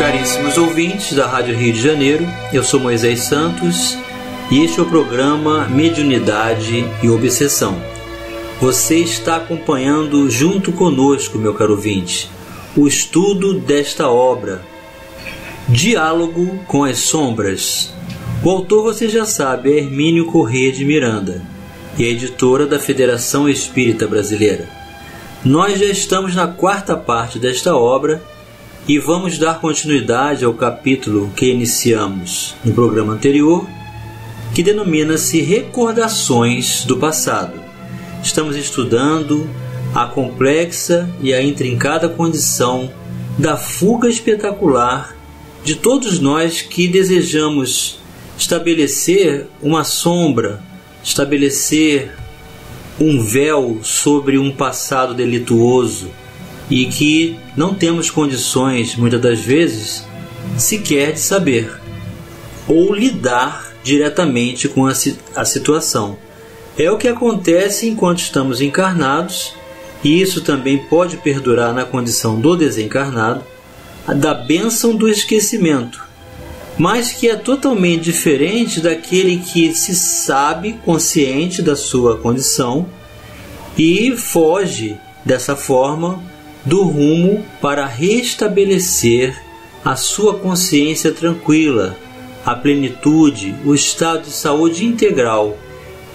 Caríssimos ouvintes da Rádio Rio de Janeiro, eu sou Moisés Santos e este é o programa Mediunidade e Obsessão. Você está acompanhando junto conosco, meu caro ouvinte, o estudo desta obra, Diálogo com as Sombras. O autor você já sabe é Hermínio Corrêa de Miranda e a editora da Federação Espírita Brasileira. Nós já estamos na quarta parte desta obra e vamos dar continuidade ao capítulo que iniciamos no programa anterior, que denomina-se Recordações do Passado. Estamos estudando a complexa e a intrincada condição da fuga espetacular de todos nós que desejamos estabelecer uma sombra, estabelecer um véu sobre um passado delituoso e que não temos condições, muitas das vezes, sequer de saber ou lidar diretamente com a, a situação. É o que acontece enquanto estamos encarnados, e isso também pode perdurar na condição do desencarnado, da bênção do esquecimento, mas que é totalmente diferente daquele que se sabe consciente da sua condição e foge dessa forma do rumo para restabelecer a sua consciência tranquila, a plenitude, o estado de saúde integral.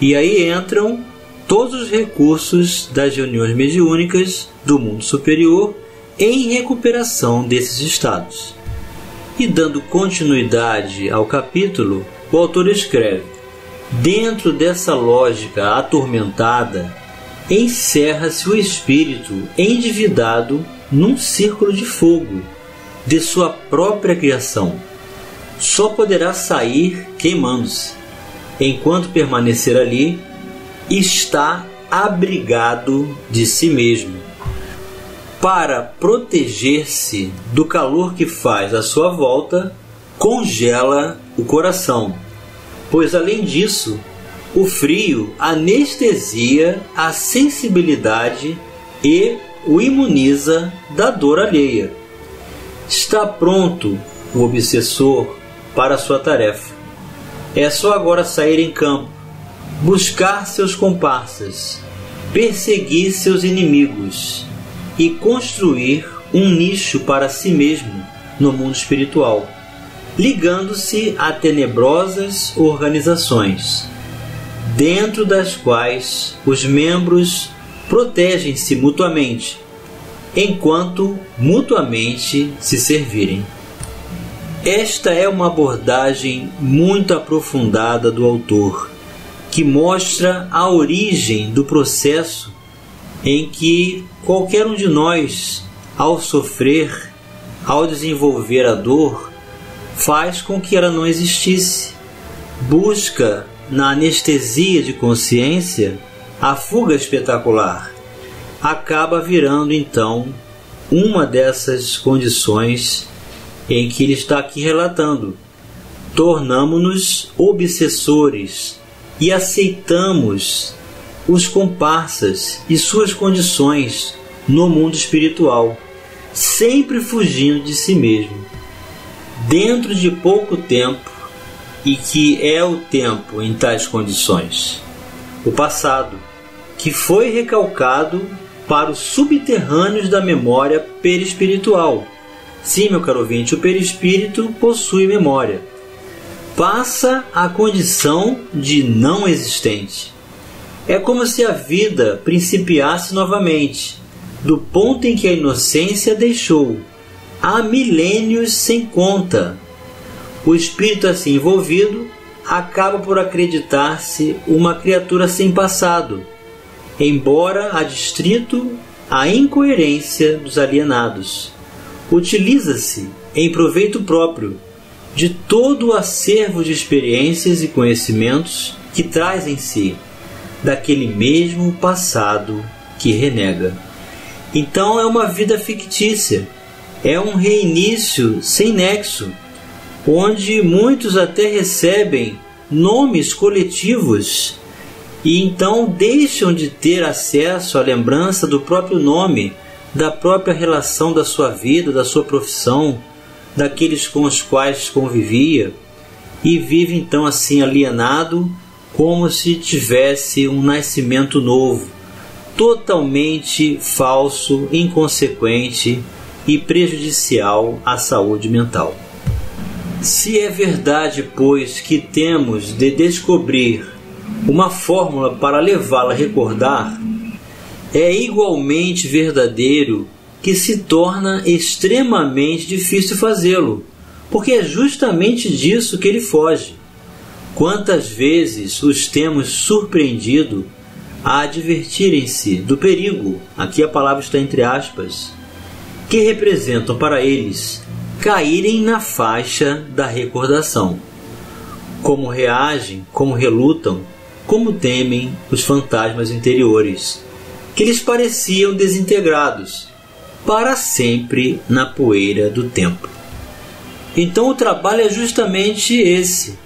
E aí entram todos os recursos das reuniões mediúnicas do mundo superior em recuperação desses estados. E dando continuidade ao capítulo, o autor escreve: Dentro dessa lógica atormentada, encerra-se o espírito endividado num círculo de fogo de sua própria criação. Só poderá sair queimando-se. Enquanto permanecer ali, está abrigado de si mesmo. Para proteger-se do calor que faz à sua volta, congela o coração, pois além disso, o frio anestesia a sensibilidade e o imuniza da dor alheia. Está pronto o obsessor para sua tarefa. É só agora sair em campo, buscar seus comparsas, perseguir seus inimigos e construir um nicho para si mesmo no mundo espiritual, ligando-se a tenebrosas organizações dentro das quais os membros protegem-se mutuamente, enquanto mutuamente se servirem. Esta é uma abordagem muito aprofundada do autor, que mostra a origem do processo em que qualquer um de nós, ao sofrer, ao desenvolver a dor, faz com que ela não existisse, busca na anestesia de consciência, a fuga espetacular acaba virando então uma dessas condições em que ele está aqui relatando. Tornamo-nos obsessores e aceitamos os comparsas e suas condições no mundo espiritual, sempre fugindo de si mesmo. Dentro de pouco tempo, e que é o tempo em tais condições. O passado, que foi recalcado para os subterrâneos da memória perispiritual. Sim, meu caro ouvinte, o perispírito possui memória. Passa à condição de não existente. É como se a vida principiasse novamente, do ponto em que a inocência deixou, há milênios sem conta, o espírito assim envolvido acaba por acreditar-se uma criatura sem passado, embora adstrito à incoerência dos alienados. Utiliza-se em proveito próprio de todo o acervo de experiências e conhecimentos que traz em si, daquele mesmo passado que renega. Então é uma vida fictícia, é um reinício sem nexo, onde muitos até recebem nomes coletivos e então deixam de ter acesso à lembrança do próprio nome, da própria relação da sua vida, da sua profissão, daqueles com os quais convivia, e vive então assim alienado, como se tivesse um nascimento novo, totalmente falso, inconsequente e prejudicial à saúde mental. Se é verdade, pois, que temos de descobrir uma fórmula para levá-la a recordar, é igualmente verdadeiro que se torna extremamente difícil fazê-lo, porque é justamente disso que ele foge. Quantas vezes os temos surpreendido a advertirem-se do perigo, aqui a palavra está entre aspas, que representam para eles caírem na faixa da recordação. Como reagem, como relutam, como temem os fantasmas interiores, que lhes pareciam desintegrados, para sempre na poeira do tempo. Então o trabalho é justamente esse.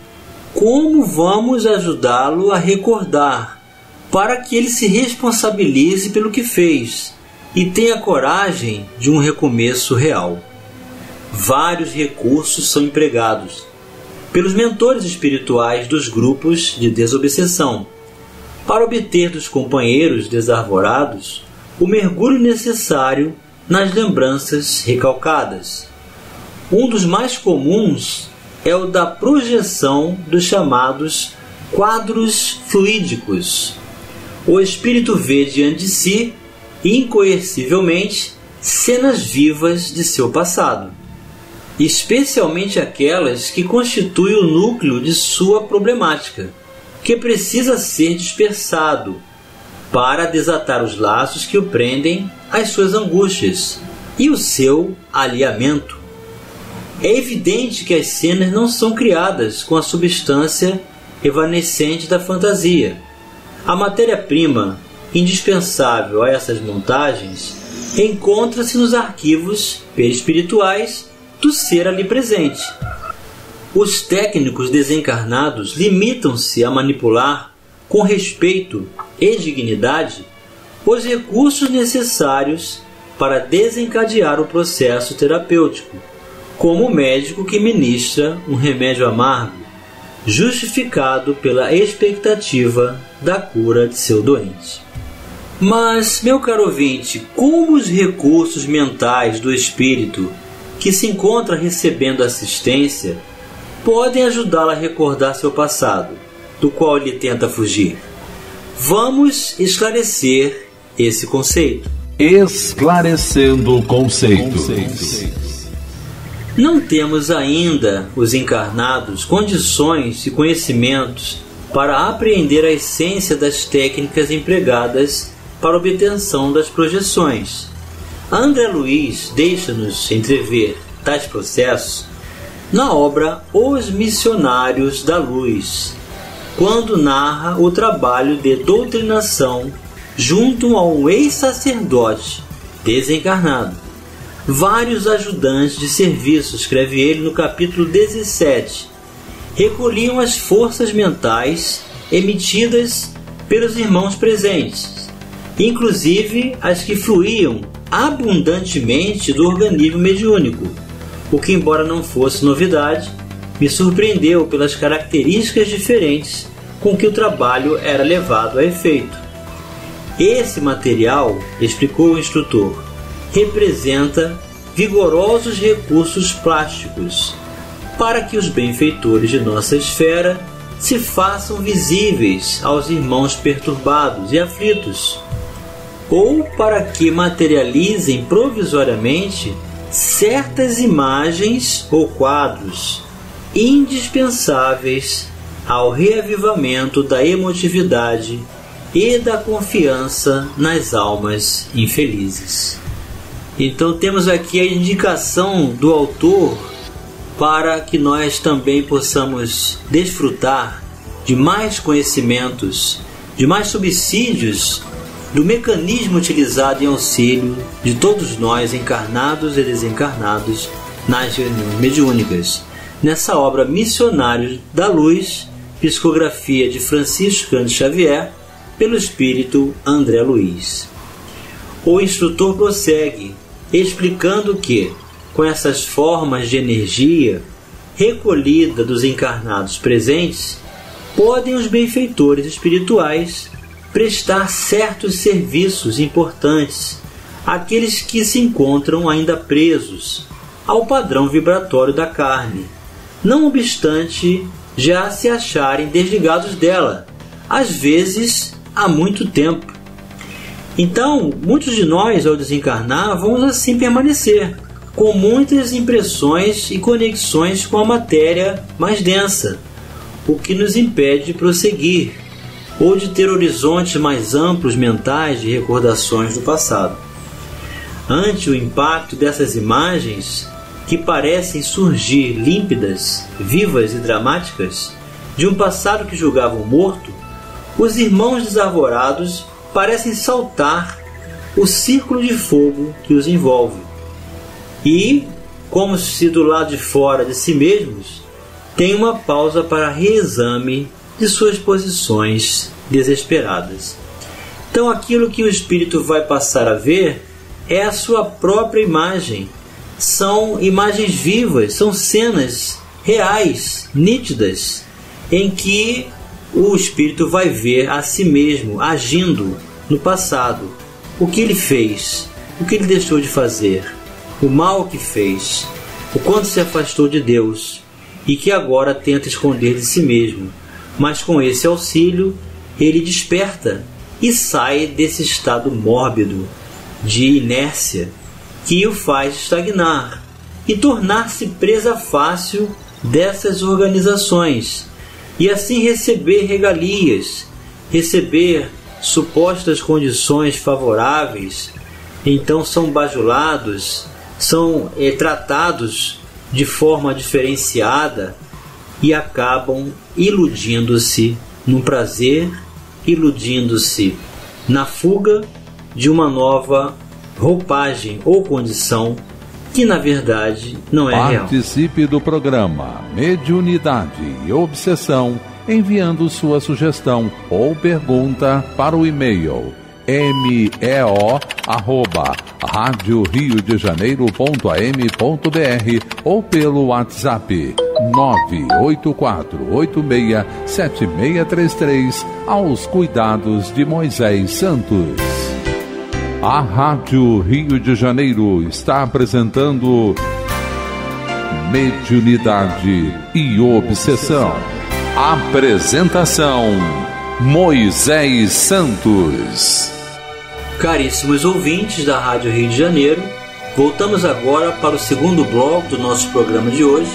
Como vamos ajudá-lo a recordar, para que ele se responsabilize pelo que fez e tenha coragem de um recomeço real. Vários recursos são empregados pelos mentores espirituais dos grupos de desobsessão, para obter dos companheiros desarvorados o mergulho necessário nas lembranças recalcadas. Um dos mais comuns é o da projeção dos chamados quadros fluídicos. O espírito vê diante de si, incoercivelmente, cenas vivas de seu passado especialmente aquelas que constituem o núcleo de sua problemática, que precisa ser dispersado para desatar os laços que o prendem às suas angústias e o seu alinhamento. É evidente que as cenas não são criadas com a substância evanescente da fantasia. A matéria-prima indispensável a essas montagens encontra-se nos arquivos perispirituais do ser ali presente. Os técnicos desencarnados limitam-se a manipular, com respeito e dignidade, os recursos necessários para desencadear o processo terapêutico, como o médico que ministra um remédio amargo, justificado pela expectativa da cura de seu doente. Mas, meu caro ouvinte, como os recursos mentais do espírito que se encontra recebendo assistência podem ajudá-la a recordar seu passado, do qual ele tenta fugir. Vamos esclarecer esse conceito. Esclarecendo conceitos. Não temos ainda, os encarnados, condições e conhecimentos para apreender a essência das técnicas empregadas para obtenção das projeções André Luiz deixa-nos entrever tais processos na obra Os Missionários da Luz, quando narra o trabalho de doutrinação junto a um ex-sacerdote desencarnado. Vários ajudantes de serviço, escreve ele no capítulo 17, recolhiam as forças mentais emitidas pelos irmãos presentes, inclusive as que fluíam abundantemente do organismo mediúnico, o que, embora não fosse novidade, me surpreendeu pelas características diferentes com que o trabalho era levado a efeito. Esse material, explicou o instrutor, representa vigorosos recursos plásticos para que os benfeitores de nossa esfera se façam visíveis aos irmãos perturbados e aflitos ou para que materializem provisoriamente certas imagens ou quadros indispensáveis ao reavivamento da emotividade e da confiança nas almas infelizes. Então temos aqui a indicação do autor para que nós também possamos desfrutar de mais conhecimentos, de mais subsídios do mecanismo utilizado em auxílio de todos nós, encarnados e desencarnados, nas reuniões mediúnicas, nessa obra Missionários da Luz, psicografia de Francisco Cândido Xavier, pelo espírito André Luiz. O instrutor prossegue, explicando que, com essas formas de energia recolhida dos encarnados presentes, podem os benfeitores espirituais prestar certos serviços importantes àqueles que se encontram ainda presos ao padrão vibratório da carne, não obstante já se acharem desligados dela, às vezes há muito tempo. Então, muitos de nós, ao desencarnar, vamos assim permanecer, com muitas impressões e conexões com a matéria mais densa, o que nos impede de prosseguir ou de ter horizontes mais amplos mentais de recordações do passado. Ante o impacto dessas imagens, que parecem surgir límpidas, vivas e dramáticas, de um passado que julgavam morto, os irmãos desarvorados parecem saltar o círculo de fogo que os envolve. E, como se do lado de fora de si mesmos, tem uma pausa para reexame de suas posições desesperadas. Então, aquilo que o espírito vai passar a ver é a sua própria imagem. São imagens vivas, são cenas reais, nítidas, em que o espírito vai ver a si mesmo agindo no passado. O que ele fez, o que ele deixou de fazer, o mal que fez, o quanto se afastou de Deus e que agora tenta esconder de si mesmo mas com esse auxílio ele desperta e sai desse estado mórbido de inércia que o faz estagnar e tornar-se presa fácil dessas organizações e assim receber regalias, receber supostas condições favoráveis, então são bajulados, são é, tratados de forma diferenciada e acabam iludindo-se num prazer, iludindo-se na fuga de uma nova roupagem ou condição que na verdade não é Participe real. Participe do programa Mediunidade e Obsessão enviando sua sugestão ou pergunta para o e-mail meo arroba de Janeiro.am.br ou pelo WhatsApp 984867633 aos cuidados de Moisés Santos. A Rádio Rio de Janeiro está apresentando Mediunidade e Obsessão. Apresentação Moisés Santos. Caríssimos ouvintes da Rádio Rio de Janeiro, voltamos agora para o segundo bloco do nosso programa de hoje,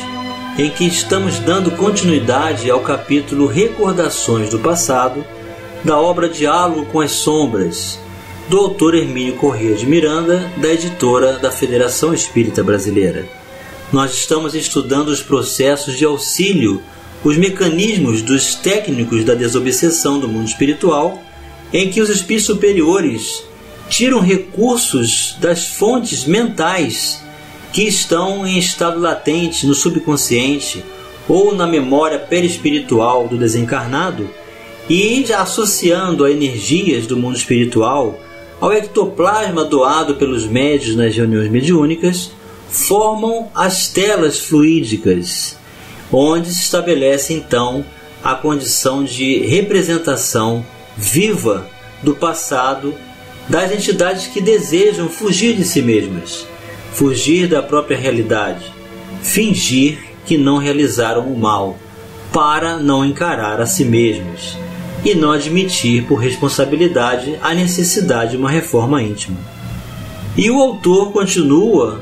em que estamos dando continuidade ao capítulo Recordações do Passado da obra Diálogo com as Sombras, do autor Hermínio Corrêa de Miranda, da editora da Federação Espírita Brasileira. Nós estamos estudando os processos de auxílio, os mecanismos dos técnicos da desobsessão do mundo espiritual, em que os espíritos superiores tiram recursos das fontes mentais que estão em estado latente no subconsciente ou na memória perispiritual do desencarnado e associando a energias do mundo espiritual ao ectoplasma doado pelos médios nas reuniões mediúnicas, formam as telas fluídicas, onde se estabelece então a condição de representação viva do passado das entidades que desejam fugir de si mesmas, fugir da própria realidade, fingir que não realizaram o mal, para não encarar a si mesmos e não admitir por responsabilidade a necessidade de uma reforma íntima. E o autor continua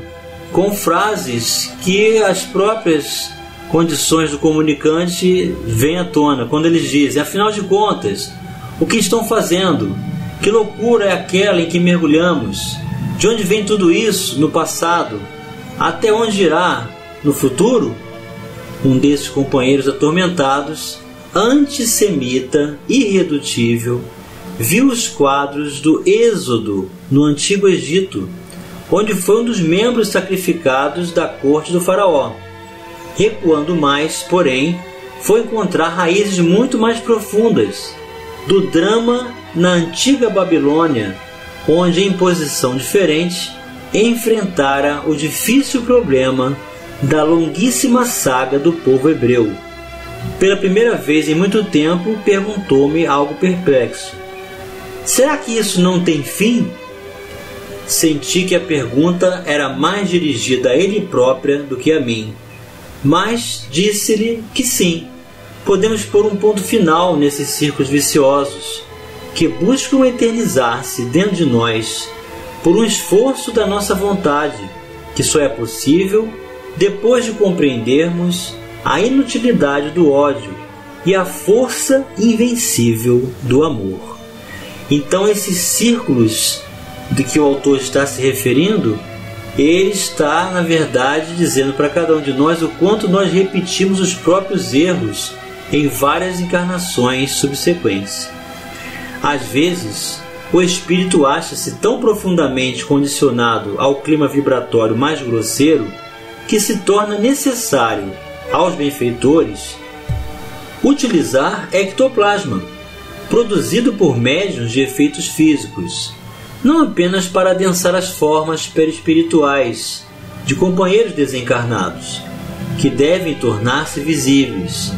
com frases que as próprias condições do comunicante vêm à tona, quando eles dizem, afinal de contas, o que estão fazendo? Que loucura é aquela em que mergulhamos? De onde vem tudo isso no passado? Até onde irá no futuro? um desses companheiros atormentados, antissemita, irredutível, viu os quadros do Êxodo no Antigo Egito, onde foi um dos membros sacrificados da corte do Faraó. Recuando mais, porém, foi encontrar raízes muito mais profundas do drama na antiga Babilônia, onde em posição diferente enfrentara o difícil problema da longuíssima saga do povo hebreu. Pela primeira vez em muito tempo, perguntou-me algo perplexo: Será que isso não tem fim? Senti que a pergunta era mais dirigida a ele própria do que a mim, mas disse-lhe que sim, podemos pôr um ponto final nesses círculos viciosos que buscam eternizar-se dentro de nós por um esforço da nossa vontade, que só é possível depois de compreendermos a inutilidade do ódio e a força invencível do amor. Então, esses círculos de que o autor está se referindo, ele está, na verdade, dizendo para cada um de nós o quanto nós repetimos os próprios erros em várias encarnações subsequentes. Às vezes, o espírito acha-se tão profundamente condicionado ao clima vibratório mais grosseiro que se torna necessário aos benfeitores utilizar ectoplasma, produzido por médiuns de efeitos físicos, não apenas para adensar as formas perispirituais de companheiros desencarnados, que devem tornar-se visíveis,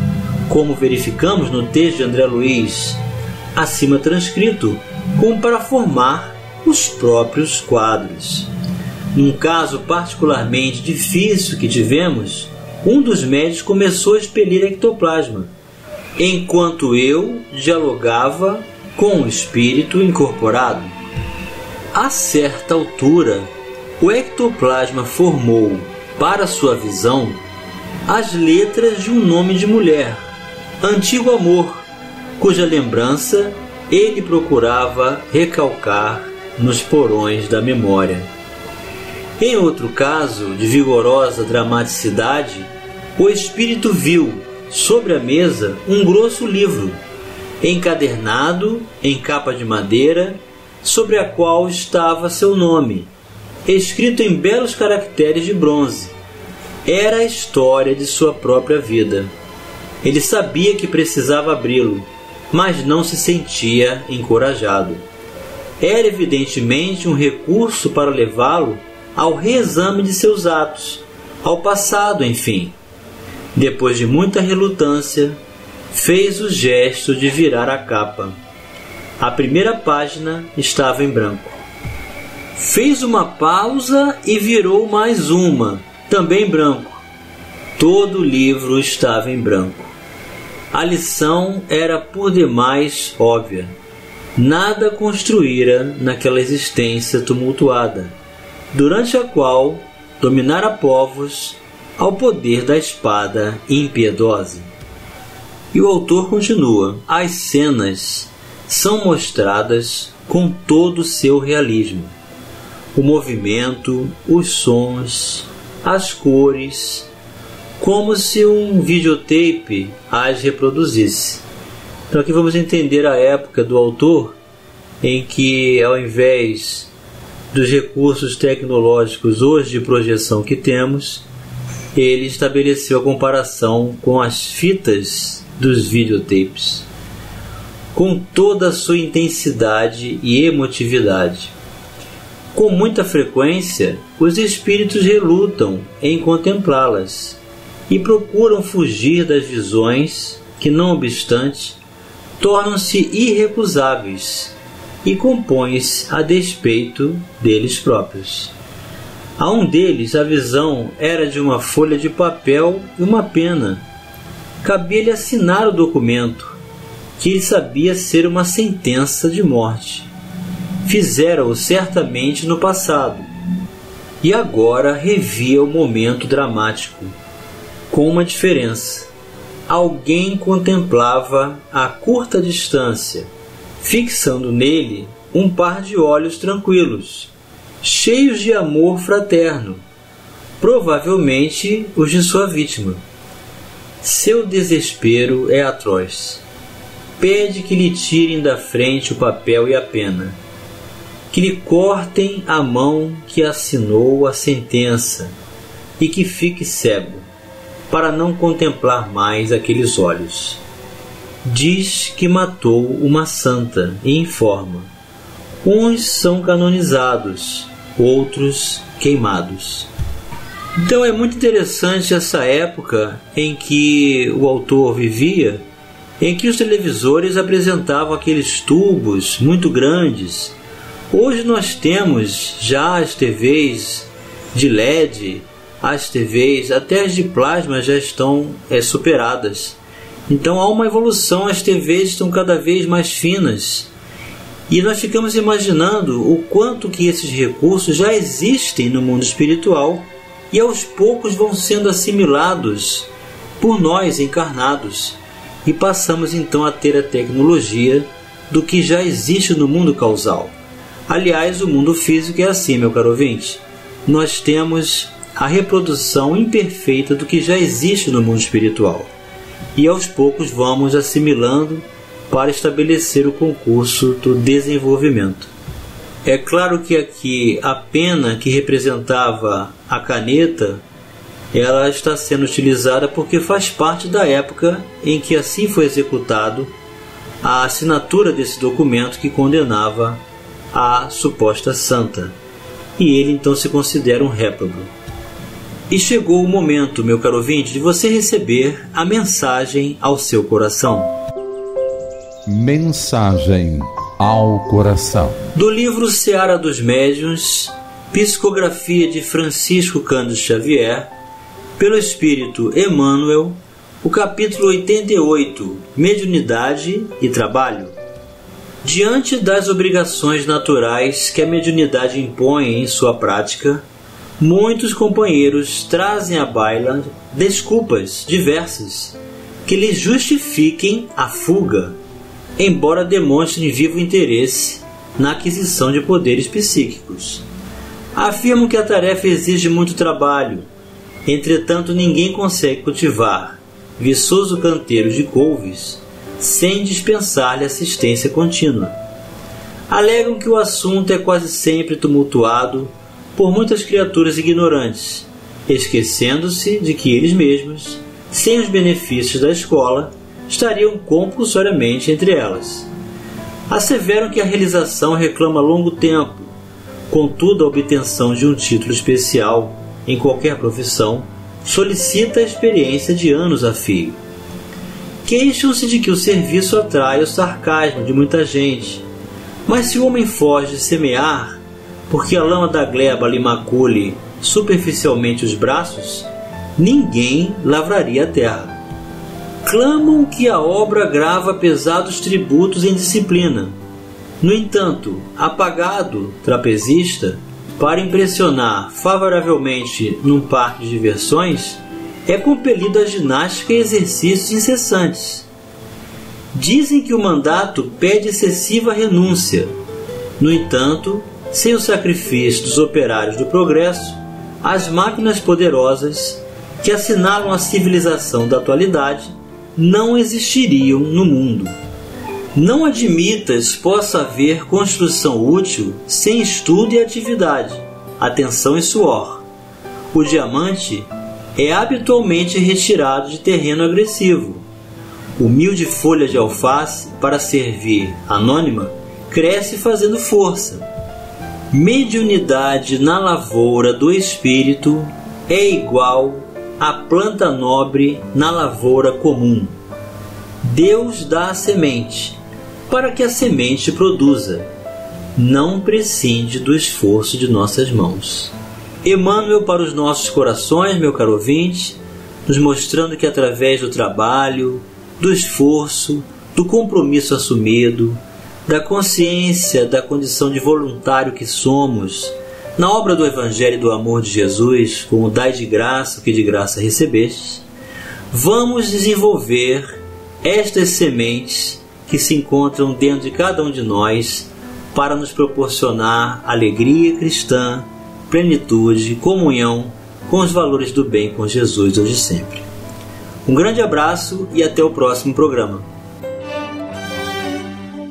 como verificamos no texto de André Luiz, acima transcrito, como para formar os próprios quadros. Num caso particularmente difícil que tivemos, um dos médicos começou a expelir ectoplasma, enquanto eu dialogava com o espírito incorporado. A certa altura, o ectoplasma formou, para sua visão, as letras de um nome de mulher, Antigo Amor, cuja lembrança ele procurava recalcar nos porões da memória. Em outro caso de vigorosa dramaticidade, o espírito viu sobre a mesa um grosso livro, encadernado em capa de madeira, sobre a qual estava seu nome, escrito em belos caracteres de bronze. Era a história de sua própria vida. Ele sabia que precisava abri-lo, mas não se sentia encorajado. Era evidentemente um recurso para levá-lo ao reexame de seus atos, ao passado, enfim. Depois de muita relutância, fez o gesto de virar a capa. A primeira página estava em branco. Fez uma pausa e virou mais uma, também branco. Todo o livro estava em branco. A lição era por demais óbvia. Nada construíra naquela existência tumultuada durante a qual dominara povos ao poder da espada impiedosa. E o autor continua: as cenas são mostradas com todo o seu realismo. O movimento, os sons, as cores, como se um videotape as reproduzisse. Então aqui vamos entender a época do autor em que ao invés dos recursos tecnológicos hoje de projeção que temos, ele estabeleceu a comparação com as fitas dos videotapes, com toda a sua intensidade e emotividade. Com muita frequência, os espíritos relutam em contemplá-las e procuram fugir das visões que, não obstante, tornam-se irrecusáveis e compõe-se a despeito deles próprios. A um deles a visão era de uma folha de papel e uma pena. Cabia-lhe assinar o documento, que ele sabia ser uma sentença de morte. Fizera-o certamente no passado, e agora revia o momento dramático, com uma diferença. Alguém contemplava a curta distância fixando nele um par de olhos tranquilos, cheios de amor fraterno, provavelmente os de sua vítima. Seu desespero é atroz. Pede que lhe tirem da frente o papel e a pena, que lhe cortem a mão que assinou a sentença e que fique cego, para não contemplar mais aqueles olhos. Diz que matou uma santa e informa: uns são canonizados, outros queimados. Então é muito interessante essa época em que o autor vivia, em que os televisores apresentavam aqueles tubos muito grandes. Hoje nós temos já as TVs de LED, as TVs, até as de plasma já estão é, superadas. Então há uma evolução, as TVs estão cada vez mais finas. E nós ficamos imaginando o quanto que esses recursos já existem no mundo espiritual e aos poucos vão sendo assimilados por nós encarnados e passamos então a ter a tecnologia do que já existe no mundo causal. Aliás, o mundo físico é assim, meu caro ouvinte. Nós temos a reprodução imperfeita do que já existe no mundo espiritual. E aos poucos vamos assimilando para estabelecer o concurso do desenvolvimento. É claro que aqui a pena que representava a caneta ela está sendo utilizada porque faz parte da época em que assim foi executado a assinatura desse documento que condenava a suposta santa. E ele então se considera um réprobo. E chegou o momento, meu caro ouvinte, de você receber a mensagem ao seu coração. Mensagem ao coração. Do livro Seara dos Médiuns, psicografia de Francisco Cândido Xavier, pelo Espírito Emmanuel, o capítulo 88, Mediunidade e Trabalho. Diante das obrigações naturais que a mediunidade impõe em sua prática, muitos companheiros trazem à baila desculpas diversas que lhes justifiquem a fuga embora demonstrem vivo interesse na aquisição de poderes psíquicos. Afirmam que a tarefa exige muito trabalho, entretanto, ninguém consegue cultivar viçoso canteiro de couves sem dispensar-lhe assistência contínua. Alegam que o assunto é quase sempre tumultuado por muitas criaturas ignorantes, esquecendo-se de que eles mesmos, sem os benefícios da escola, estariam compulsoriamente entre elas. Asseveram que a realização reclama longo tempo, contudo, a obtenção de um título especial em qualquer profissão solicita a experiência de anos a fio. Queixam-se de que o serviço atrai o sarcasmo de muita gente, mas se o homem foge de semear, porque a lama da gleba lhe macule superficialmente os braços, ninguém lavraria a terra clamam que a obra grava pesados tributos em disciplina. No entanto, apagado trapezista, para impressionar favoravelmente num parque de diversões, é compelido a ginástica e exercícios incessantes. Dizem que o mandato pede excessiva renúncia. No entanto, sem o sacrifício dos operários do progresso, as máquinas poderosas que assinalam a civilização da atualidade não existiriam no mundo. Não admitas possa haver construção útil sem estudo e atividade, atenção e suor. O diamante é habitualmente retirado de terreno agressivo. Humilde folha de alface para servir anônima cresce fazendo força. Mediunidade na lavoura do espírito é igual a planta nobre na lavoura comum. Deus dá a semente para que a semente produza. Não prescinde do esforço de nossas mãos. Emmanuel para os nossos corações, meu caro ouvinte, nos mostrando que através do trabalho, do esforço, do compromisso assumido, da consciência da condição de voluntário que somos, na obra do Evangelho do Amor de Jesus, como dai de graça o que de graça recebeste, vamos desenvolver estas sementes que se encontram dentro de cada um de nós para nos proporcionar alegria cristã, plenitude, comunhão com os valores do bem com Jesus hoje e sempre. Um grande abraço e até o próximo programa.